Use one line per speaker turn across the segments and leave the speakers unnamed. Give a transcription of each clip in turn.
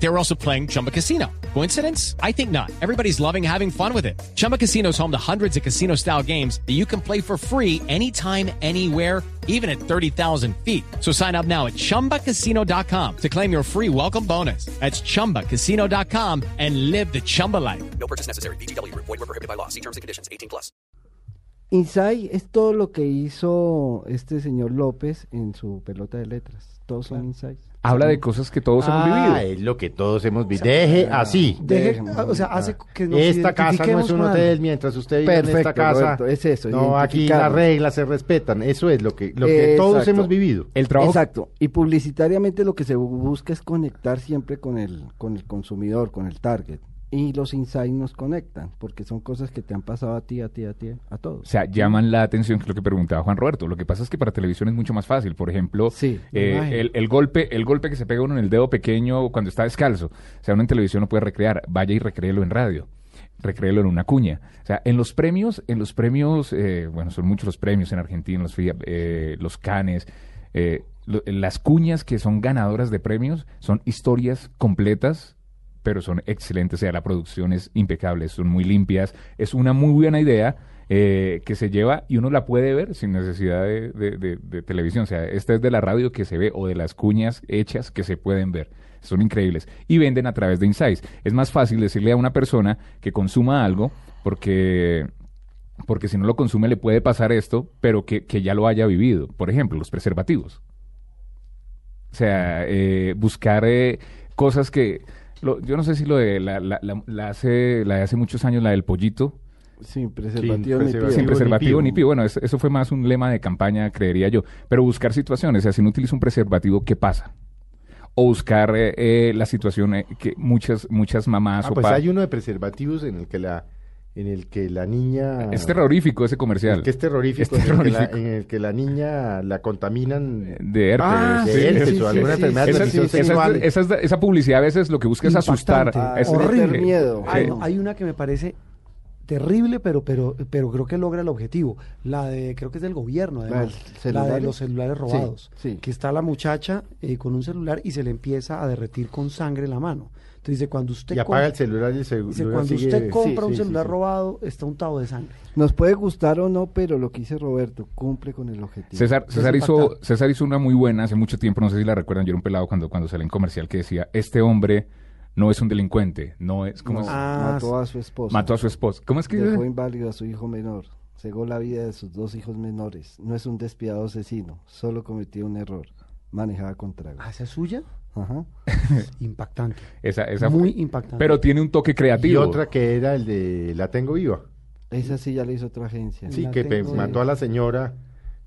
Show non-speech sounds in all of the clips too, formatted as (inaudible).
They were also playing Chumba Casino. Coincidence? I think not. Everybody's loving having fun with it. Chumba Casino is home to hundreds of casino style games that you can play for free anytime, anywhere, even at 30,000 feet. So sign up now at chumbacasino.com to claim your free welcome bonus. That's chumbacasino.com and live the Chumba life.
No purchase necessary. BGW. Void were prohibited by law. See terms and conditions. 18 plus.
Inside es todo lo que hizo este señor López en su pelota de letras. Todos son insights.
Habla de cosas que todos hemos
Ah,
vivido.
es lo que todos hemos vivido. Deje así.
Deje- o sea, hace que nos
Esta casa no es un hotel mientras usted vive en esta
Perfecto,
casa.
Roberto, es eso,
No, aquí las reglas se respetan. Eso es lo que, lo que todos hemos vivido.
El trabajo
Exacto. Y publicitariamente lo que se bu- busca es conectar siempre con el, con el consumidor, con el target. Y los insights nos conectan, porque son cosas que te han pasado a ti, a ti, a ti, a
O
todos.
sea, llaman la atención, que es lo que preguntaba Juan Roberto. Lo que pasa es que para televisión es mucho más fácil. Por ejemplo,
Sí,
eh, el, el golpe el golpe que se pega uno en el dedo pequeño cuando está descalzo. O sea, uno en televisión no puede recrear. Vaya y recréelo en radio. Recréelo en una cuña. O sea, en los premios, en los premios, eh, bueno, son muchos los premios en Argentina, los, FIA, eh, los Canes, eh, lo- las cuñas que son ganadoras de premios son historias completas pero son excelentes, o sea, la producción es impecable, son muy limpias, es una muy buena idea eh, que se lleva y uno la puede ver sin necesidad de, televisión, o sea, esta es de la radio que se ve o de las cuñas hechas que se pueden ver, son increíbles y venden a través de Insights. Es más fácil decirle a una persona que consuma algo porque porque si no lo consume le puede pasar esto, pero que, que ya lo haya vivido. Por ejemplo, los preservativos. O sea, eh, buscar eh, cosas que... lo- yo no sé si lo de la, la, la, la hace, la de hace muchos años, la del pollito,
Sin preservativo ni
preservativo.
pío.
sin
ni
preservativo
pío.
ni pío. Bueno, es- eso fue más un lema de campaña, creería yo. Pero buscar situaciones, o sea, si no utilizo un preservativo, ¿qué pasa? O buscar eh, eh, la situación eh, que muchas muchas mamás
Ah,
o
pues hay uno de preservativos en el que la, en el que la niña.
Es terrorífico ese comercial.
Es que es terrorífico.
Es
en el que la-
terrorífico.
En, el que la niña la contaminan
De herpes.
Ah, de
sí,
herpes
sí,
o
sí,
alguna
sí,
enfermedad de
esa-
transmisión
esa-
sexual.
esa- esa- esa publicidad a veces lo que busca es asustar.
Impactante.
Es-
Horrible. miedo.
Hay,
sí.
hay una que me parece terrible, pero, pero, pero creo que logra el objetivo. La de, creo que es del gobierno, además. La de los celulares
Sí,
robados.
sí.
Que está la muchacha eh, con un celular y se le empieza a derretir con sangre la mano. Entonces dice, cuando usted
Y apaga el
com-
celular y el
dice,
celular
cuando
sigue-
usted compra
Sí,
un
sí,
celular
sí.
robado, está untado de sangre.
Nos puede gustar o no, pero lo que dice Roberto cumple con el objetivo.
César,
Es
César, hizo. César hizo una muy buena hace mucho tiempo, no sé si la recuerdan, yo era un pelado cuando, cuando salió en comercial que decía, este hombre no es un delincuente, no es como...
No,
es-
Ah,
mató a su esposa.
mató a su esposa. ¿Cómo es que
Dejó
dice?
inválido a su hijo menor. Cegó la vida de sus dos hijos menores. No es un despiadado asesino. Solo cometió un error. Manejaba con trago.
¿Hacia suya?
Ajá. (laughs)
Impactante.
Esa, esa
Muy
fue-
impactante.
Pero tiene un toque
Y
creativo.
otra que era el de La Tengo Viva.
Esa sí ya la hizo otra agencia.
Sí,
La
que
tengo
mató a la señora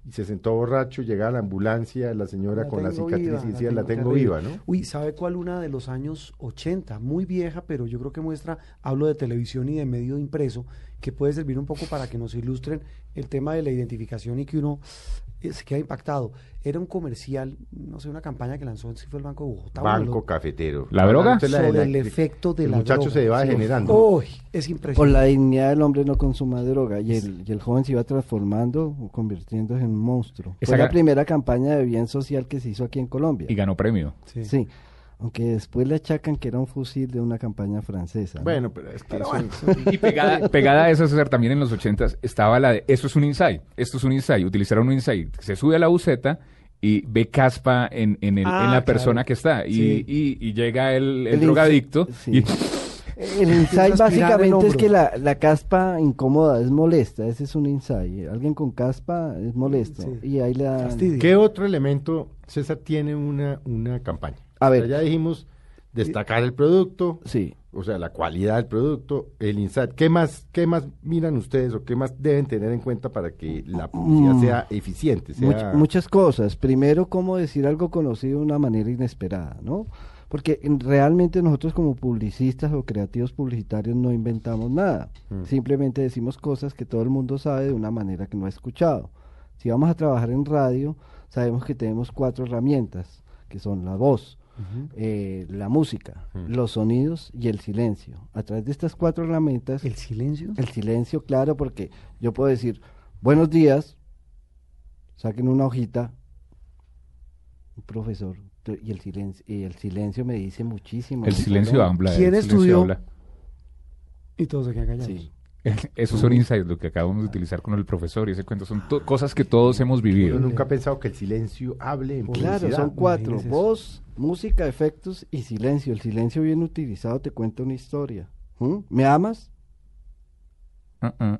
y se sentó borracho, llegaba la ambulancia, la señora
La
con la
tengo
cicatriz
viva,
y decía, la tengo
terrible".
viva, ¿no?
Uy, ¿sabe cuál una de los años 80? Muy vieja, pero yo creo que muestra, hablo de televisión y de medio impreso, que puede servir un poco para que nos ilustren el tema de la identificación y que uno eh, se queda impactado. Era un comercial, no sé, una campaña que lanzó, si fue el Banco de Bogotá.
Banco
los-
cafetero.
¿La droga?
Sobre
la-
el efecto de
el
la
muchacho
droga.
se va
Sí.
degenerando.
Uy, es
Por
impresionante.
la dignidad del hombre no consuma droga. Y el, y el joven se iba transformando, convirtiéndose en un monstruo.
Esa
Fue la primera campaña de bien social que se hizo aquí en Colombia.
Y ganó premio.
Sí.
Sí. Aunque después le achacan que era un fusil de una campaña francesa. ¿no?
Bueno, pero es que eso-
Y pegada, pegada a eso, César, también en los ochentas estaba la de, eso es un insight, esto es un insight, utilizaron un insight, se sube a la buceta y ve caspa en, en, el-
Ah,
en la
claro.
persona que está y,
Sí.
y- y llega el, el
El
drogadicto
insi- sí.
y
El (laughs) insight
el
básicamente es que la, la caspa incómoda es molesta. Ese es un insight. Alguien con caspa es molesto.
Sí.
Y ahí.
Fastidio.
¿Qué otro elemento, César, tiene una, una campaña?
A ver.
O sea, ya dijimos destacar el producto,
Sí.
o sea, la calidad del producto, el insight. ¿Qué más, qué más miran ustedes o qué más deben tener en cuenta para que la publicidad
Mm.
sea eficiente?
Much- muchas cosas. Primero, cómo decir algo conocido de una manera inesperada, ¿no? Porque en- realmente nosotros como publicistas o creativos publicitarios no inventamos nada.
Mm.
Simplemente decimos cosas que todo el mundo sabe de una manera que no ha escuchado. Si vamos a trabajar en radio, sabemos que tenemos cuatro herramientas, que son la voz, eh, la música, los sonidos y el silencio. A través de estas cuatro herramientas,
¿El silencio?
el silencio, claro, porque yo puedo decir, buenos días, saquen una hojita, un profesor, y el silencio, y el silencio me dice muchísimo.
El silencio habla.
¿Quién estudió? Y todos se quedan callados.
Sí. (laughs)
Esos son insights, lo que acabamos de utilizar con el profesor y ese cuento. Son to- cosas que todos hemos vivido.
Yo nunca he pensado que el silencio hable en
Claro,
publicidad.
son cuatro,
Imagínese eso.
voz, música, efectos y silencio. El silencio bien utilizado te cuenta una historia. ¿Mm? ¿Me amas?
Ah.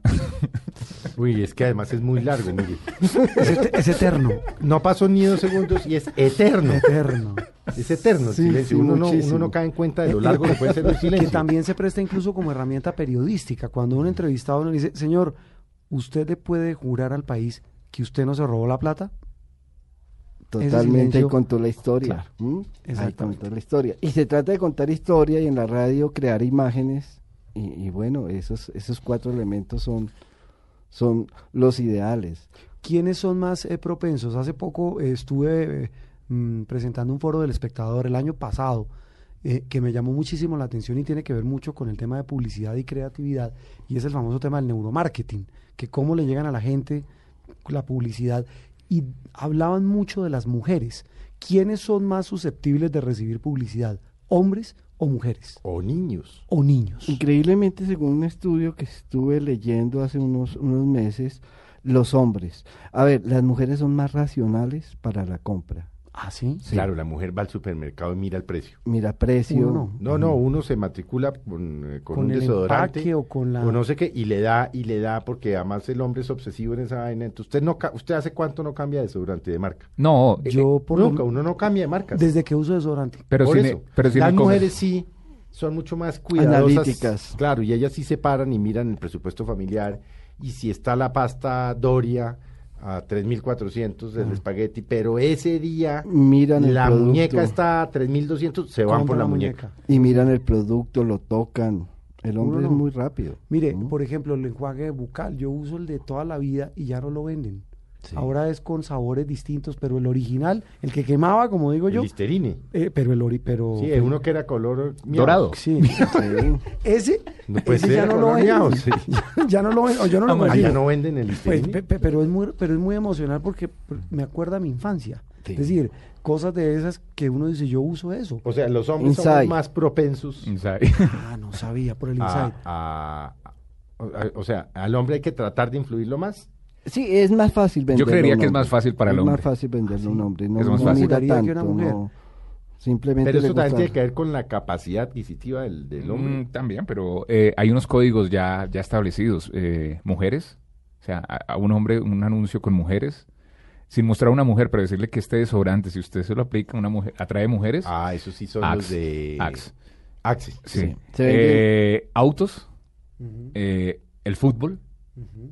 Uy, es que además es muy largo, mire.
Es, et- es eterno.
No pasó ni dos segundos y es eterno.
Eterno.
Es eterno el
Sí,
silencio.
sí,
uno, no, uno no cae en cuenta de lo largo que puede ser el (laughs)
que
silencio.
también se presta incluso como herramienta periodística. Cuando un entrevistado le dice, señor, ¿usted le puede jurar al país que usted no se robó la plata?
Totalmente
silencio-
contó la historia.
Claro,
¿Mm? Ahí
exactamente.
contó la historia. Y se trata de contar historia y en la radio crear imágenes. Y, y bueno, esos, esos cuatro elementos son, son los ideales.
¿Quiénes son más eh, propensos? Hace poco eh, estuve eh, mm, presentando un foro del espectador el año pasado eh, que me llamó muchísimo la atención y tiene que ver mucho con el tema de publicidad y creatividad y es el famoso tema del neuromarketing, que cómo le llegan a la gente la publicidad y hablaban mucho de las mujeres. ¿Quiénes son más susceptibles de recibir publicidad? ¿Hombres o mujeres?
O niños.
¿O niños?
Increíblemente, según un estudio que estuve leyendo hace unos, unos meses, los hombres. A ver, las mujeres son más racionales para la compra.
¿Ah, sí?
Claro, la mujer va al supermercado y mira el precio.
Mira, precio.
Uno
No, no, uno se matricula con, eh, con
Con
un
el
desodorante
empaque o con la-
o no sé qué y le da y le da porque además el hombre es obsesivo en esa vaina. Entonces, usted no ca- usted hace cuánto no cambia de desodorante de marca?
No, eh,
Yo por lo-
Nunca, uno no cambia de marca.
desde que uso desodorante.
pero
Por
sin,
eso.
pero
Las mujeres sí son mucho más cuidadosas.
Analíticas.
Claro, y ellas sí se paran y miran el presupuesto familiar. Y si está la pasta Doria a 3.400 del espagueti, pero ese día
Miran el
la
producto.
muñeca está a 3.200, se van por la
la
muñeca.
Y miran el producto, lo tocan. El hombre
Uno
es muy rápido.
Mire,
¿Mm?
por ejemplo, el enjuague bucal, yo uso el de toda la vida y ya no lo venden. Ahora es con sabores distintos, pero el original, el que quemaba, como digo
El
yo,
Listerine.
eh, pero el ori, pero
Sí, uno que era color miau.
Dorado.
sí. (laughs) Ese,
No
ese ya no lo
color
venden.
miau, (laughs) sí.
ya no lo venden, o yo no lo
Ah,
consigo.
ya no venden el
Pues,
Listerine.
pe- pe- pero es muy pero es muy emocional porque me acuerda a mi infancia.
Sí.
Es decir, cosas de esas que uno dice, yo uso eso.
o sea, los hombres
Inside.
somos más propensos
Inside. (laughs)
Ah, no sabía por el
a,
insight.
a- a- o sea, al hombre hay que tratar de influirlo más.
Sí, es más fácil venderlo.
Yo creería que es más
hombre.
fácil para el
Es
hombre.
más fácil venderlo a un hombre. No,
Es más
no
fácil.
mira
Juraría que una
tanto,
mujer.
no. Simplemente
Pero eso también tiene que ver con la capacidad adquisitiva del, del hombre.
Mm, también, pero eh, hay unos códigos ya, ya establecidos. Eh, mujeres, o sea, a, a un hombre, un anuncio con mujeres, sin mostrar a una mujer, pero decirle que este desodorante, si usted se lo aplica a una mujer, atrae mujeres.
Ah, esos sí son
Axe,
los de...
Axe.
Axe.
Sí. Eh, autos, eh, el fútbol,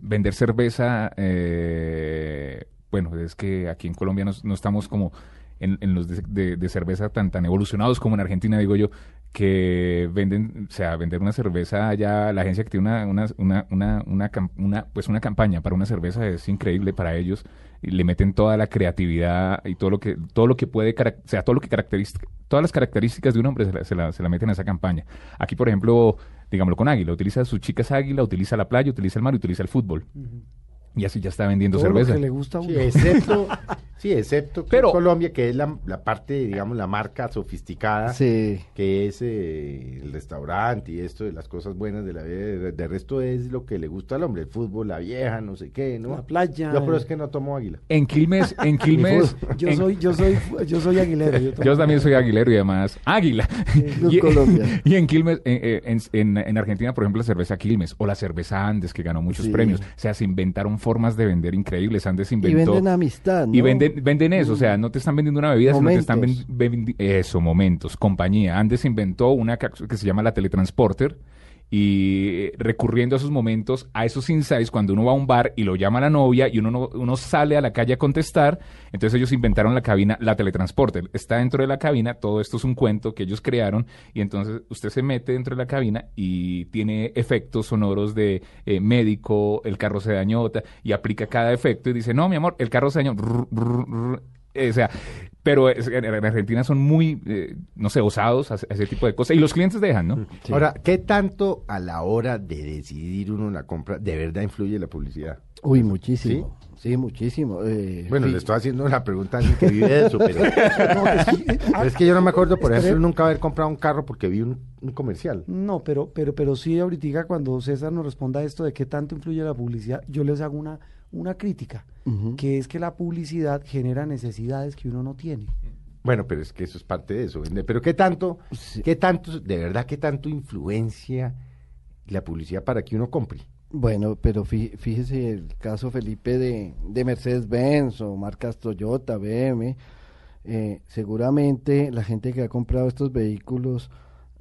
vender cerveza. eh, bueno, es que aquí en Colombia no, no estamos como en, en los de, de- cerveza tan, tan evolucionados como en Argentina, digo yo, que venden, o sea, vender una cerveza ya, la agencia que tiene una, una, una, una, una, pues una campaña para una cerveza es increíble para ellos y le meten toda la creatividad y todo lo que, todo lo que puede, o sea, todo lo que caracteriza, todas las características de un hombre se la, se la, se la meten a esa campaña. Aquí, por ejemplo, digámoslo con Águila, utiliza sus chicas Águila, utiliza la playa, utiliza el mar, utiliza el fútbol. Y así ya está vendiendo
Todo lo
cerveza.
que le gusta a uno.
Sí, excepto, (laughs) sí, excepto que
Pero-
Colombia, que es la, la parte, digamos, la marca sofisticada,
Sí.
que es eh, el restaurante y esto de las cosas buenas de la vida. De, de resto es lo que le gusta al hombre, el fútbol, la vieja, no sé qué, ¿no?
La playa.
Yo, pero es que no tomo águila.
En Quilmes, (laughs) en Quilmes,
Yo
en-
soy, yo soy, yo soy aguilero. Yo,
Yo también soy aguilero y además águila. (laughs) Y,
Colombia.
y en Quilmes, eh, eh, en, en- en Argentina, por ejemplo, la cerveza Quilmes o la cerveza Andes, que ganó muchos
Sí.
premios. O sea, se inventaron formas de vender increíbles. Andes
Y
inventó.
venden amistad, ¿no?
Y venden, venden eso, o sea, no te están vendiendo una bebida, sino te están
Momentos.
vendiendo eso, momentos, compañía. Andes inventó una que se llama la teletransporter y eh, recurriendo a esos momentos, a esos insights, cuando uno va a un bar y lo llama a la novia y uno, no- uno sale a la calle a contestar, entonces ellos inventaron la cabina, la teletransporter. Está dentro de la cabina, todo esto es un cuento que ellos crearon y entonces usted se mete dentro de la cabina y tiene efectos sonoros de eh, médico, el carro se dañó y aplica cada efecto y dice, no, mi amor, el carro se dañó. Eh, o sea, pero es- en en Argentina son muy, eh, no sé, osados a, a ese tipo de cosas. Y los clientes dejan, ¿no?
Sí.
Ahora, ¿qué tanto a la hora de decidir uno la compra de verdad influye la publicidad?
Uy, muchísimo. Sí, muchísimo. eh,
Bueno, le estoy haciendo la pregunta a alguien que vive de eso, pero, (laughs) pero (laughs) es que yo no me acuerdo, por ejemplo, nunca haber comprado un carro porque vi un, un comercial.
No, pero, pero, pero sí ahorita cuando César nos responda a esto de qué tanto influye la publicidad, yo les hago una, una crítica, Que es que la publicidad genera necesidades que uno no tiene.
Bueno, pero es que eso es parte de eso. ¿vende? Pero ¿qué tanto,
Sí.
qué tanto, de verdad, qué tanto influencia la publicidad para que uno compre?
Bueno, pero fí- fíjese el caso Felipe de, de Mercedes-Benz o marcas Toyota, BM. eh, seguramente la gente que ha comprado estos vehículos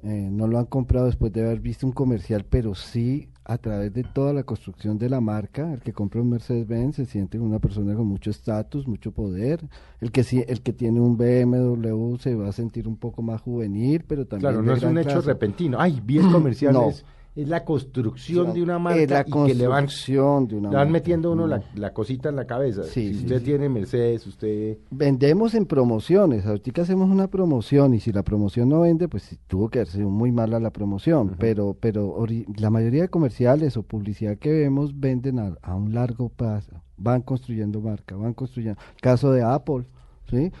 eh, no lo han comprado después de haber visto un comercial, pero sí a través de toda la construcción de la marca. El que compra un Mercedes-Benz se siente una persona con mucho estatus, mucho poder. El que sí, el que tiene un BMW se va a sentir un poco más juvenil, pero también
Claro, no es un hecho repentino. Ay, vi el comercial, (clears throat)
No.
es, es la construcción de una
Es
marca
la
y que le van,
de una
le van
marca.
metiendo uno la,
No.
la cosita en la cabeza.
Sí,
si
sí,
usted
sí.
tiene Mercedes, usted...
Vendemos en promociones, ahorita hacemos una promoción y si la promoción no vende, pues tuvo que haber sido muy mala la promoción, pero pero la mayoría de comerciales o publicidad que vemos venden a, a un largo plazo, van construyendo marca, van construyendo. Caso de Apple, ¿sí?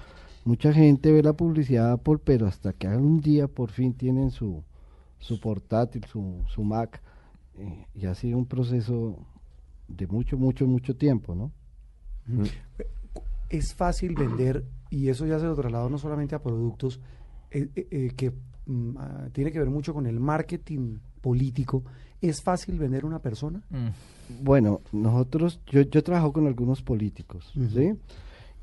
Mucha gente ve la publicidad de Apple, pero hasta que un día por fin tienen su, su portátil, su, su Mac, eh, y ha sido un proceso de mucho, mucho, mucho tiempo, ¿no?
Es fácil vender, y eso ya se lo traslado no solamente a productos, eh, eh, eh, que mm, ah, tiene que ver mucho con el marketing político. ¿Es fácil vender una persona?
Bueno, nosotros, yo, yo trabajo con algunos políticos,
Ujú.
¿sí?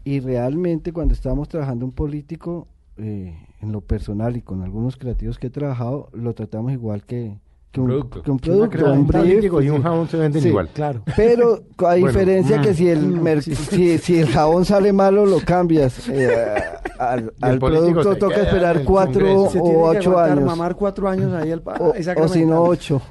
Y realmente cuando estábamos trabajando un político, eh, en lo personal y con algunos creativos que he trabajado, lo tratamos igual que, que un,
Producto.
que un producto. un
un
brief,
y un jabón se venden
Sí.
igual.
Claro. (laughs)
Pero a
Bueno,
diferencia que
mm.
si el, mer- si, si el jabón sale malo, lo cambias. eh, (laughs) al producto toca esperar cuatro o ocho
aguantar,
años.
mamar cuatro años ahí el,
O, o si no, ocho.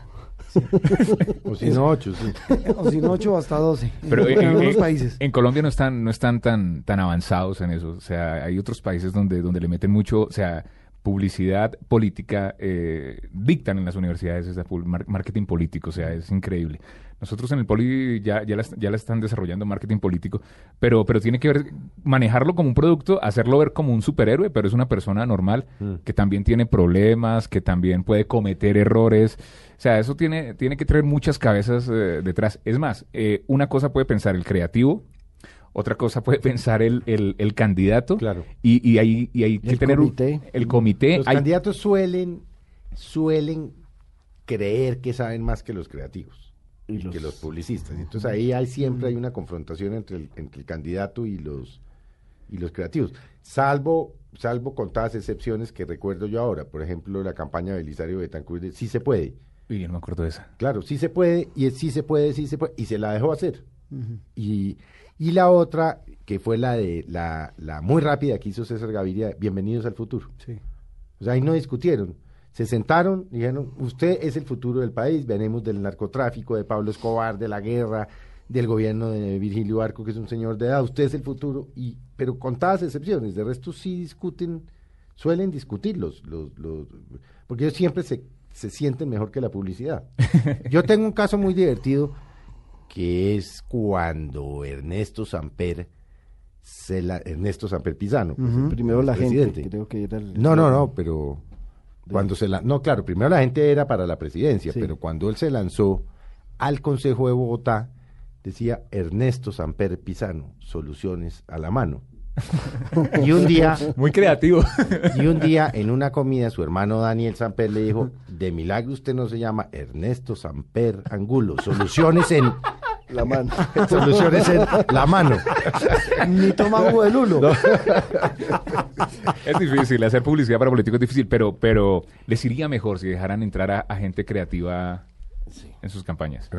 (laughs)
O si no, ocho, sí.
O si no, ocho hasta doce.
Pero
en,
en,
algunos países.
en Colombia no están, no están tan, tan avanzados en eso. O sea, hay otros países donde, donde le meten mucho, o sea, publicidad política, eh, dictan en las universidades mar- marketing político, o sea, es increíble. Nosotros en el Poli ya, ya, la, ya la están desarrollando marketing político, pero, pero tiene que ver, manejarlo como un producto, hacerlo ver como un superhéroe, pero es una persona normal
Mm.
que también tiene problemas, que también puede cometer errores. O sea, eso tiene, tiene que traer muchas cabezas eh, detrás. Es más, eh, una cosa puede pensar el creativo, otra cosa puede pensar el, el, el candidato,
Claro.
y, y hay, y hay
Y
que
el
tener un- el comité.
Los
hay-
candidatos suelen, suelen creer que saben más que los creativos y,
Y los-
que los publicistas. Entonces ahí hay, siempre hay una confrontación entre el, entre el candidato y los y los creativos. Salvo, salvo contadas excepciones que recuerdo yo ahora. Por ejemplo, la campaña de Belisario Betancourt de sí se puede.
Uy, no me acuerdo de esa.
Claro, sí se puede, y es sí se puede, sí se puede, y se la dejó hacer. Y, y la otra, que fue la de la, la muy rápida que hizo César Gaviria, Bienvenidos al futuro.
Sí.
O sea, ahí no discutieron. Se sentaron dijeron, usted es el futuro del país, venimos del narcotráfico, de Pablo Escobar, de la guerra, del gobierno de Virgilio Arco, que es un señor de edad, usted es el futuro, y pero contadas excepciones, de resto sí discuten, suelen discutir los, los, los- porque ellos siempre se, se sienten mejor que la publicidad. (laughs) Yo tengo un caso muy divertido, que es cuando Ernesto Samper, se la, Ernesto Samper Pizano, pues, el
Primero la gente,
presidente.
creo que era el...
No, no, no, pero cuando se la, no, claro, primero la gente era para la presidencia,
Sí.
pero cuando él se lanzó al Consejo de Bogotá, decía Ernesto Samper Pizano, soluciones a la mano. y un día, (laughs)
Muy creativo.
y un día en una comida su hermano Daniel Samper le dijo, de milagro usted no se llama Ernesto Samper Angulo, soluciones en
La mano. (laughs)
soluciones en la mano.
Ni toma jugo de lulo. (laughs)
es difícil, hacer publicidad para políticos es difícil, pero, pero les iría mejor si dejaran entrar a, a gente creativa en sus campañas.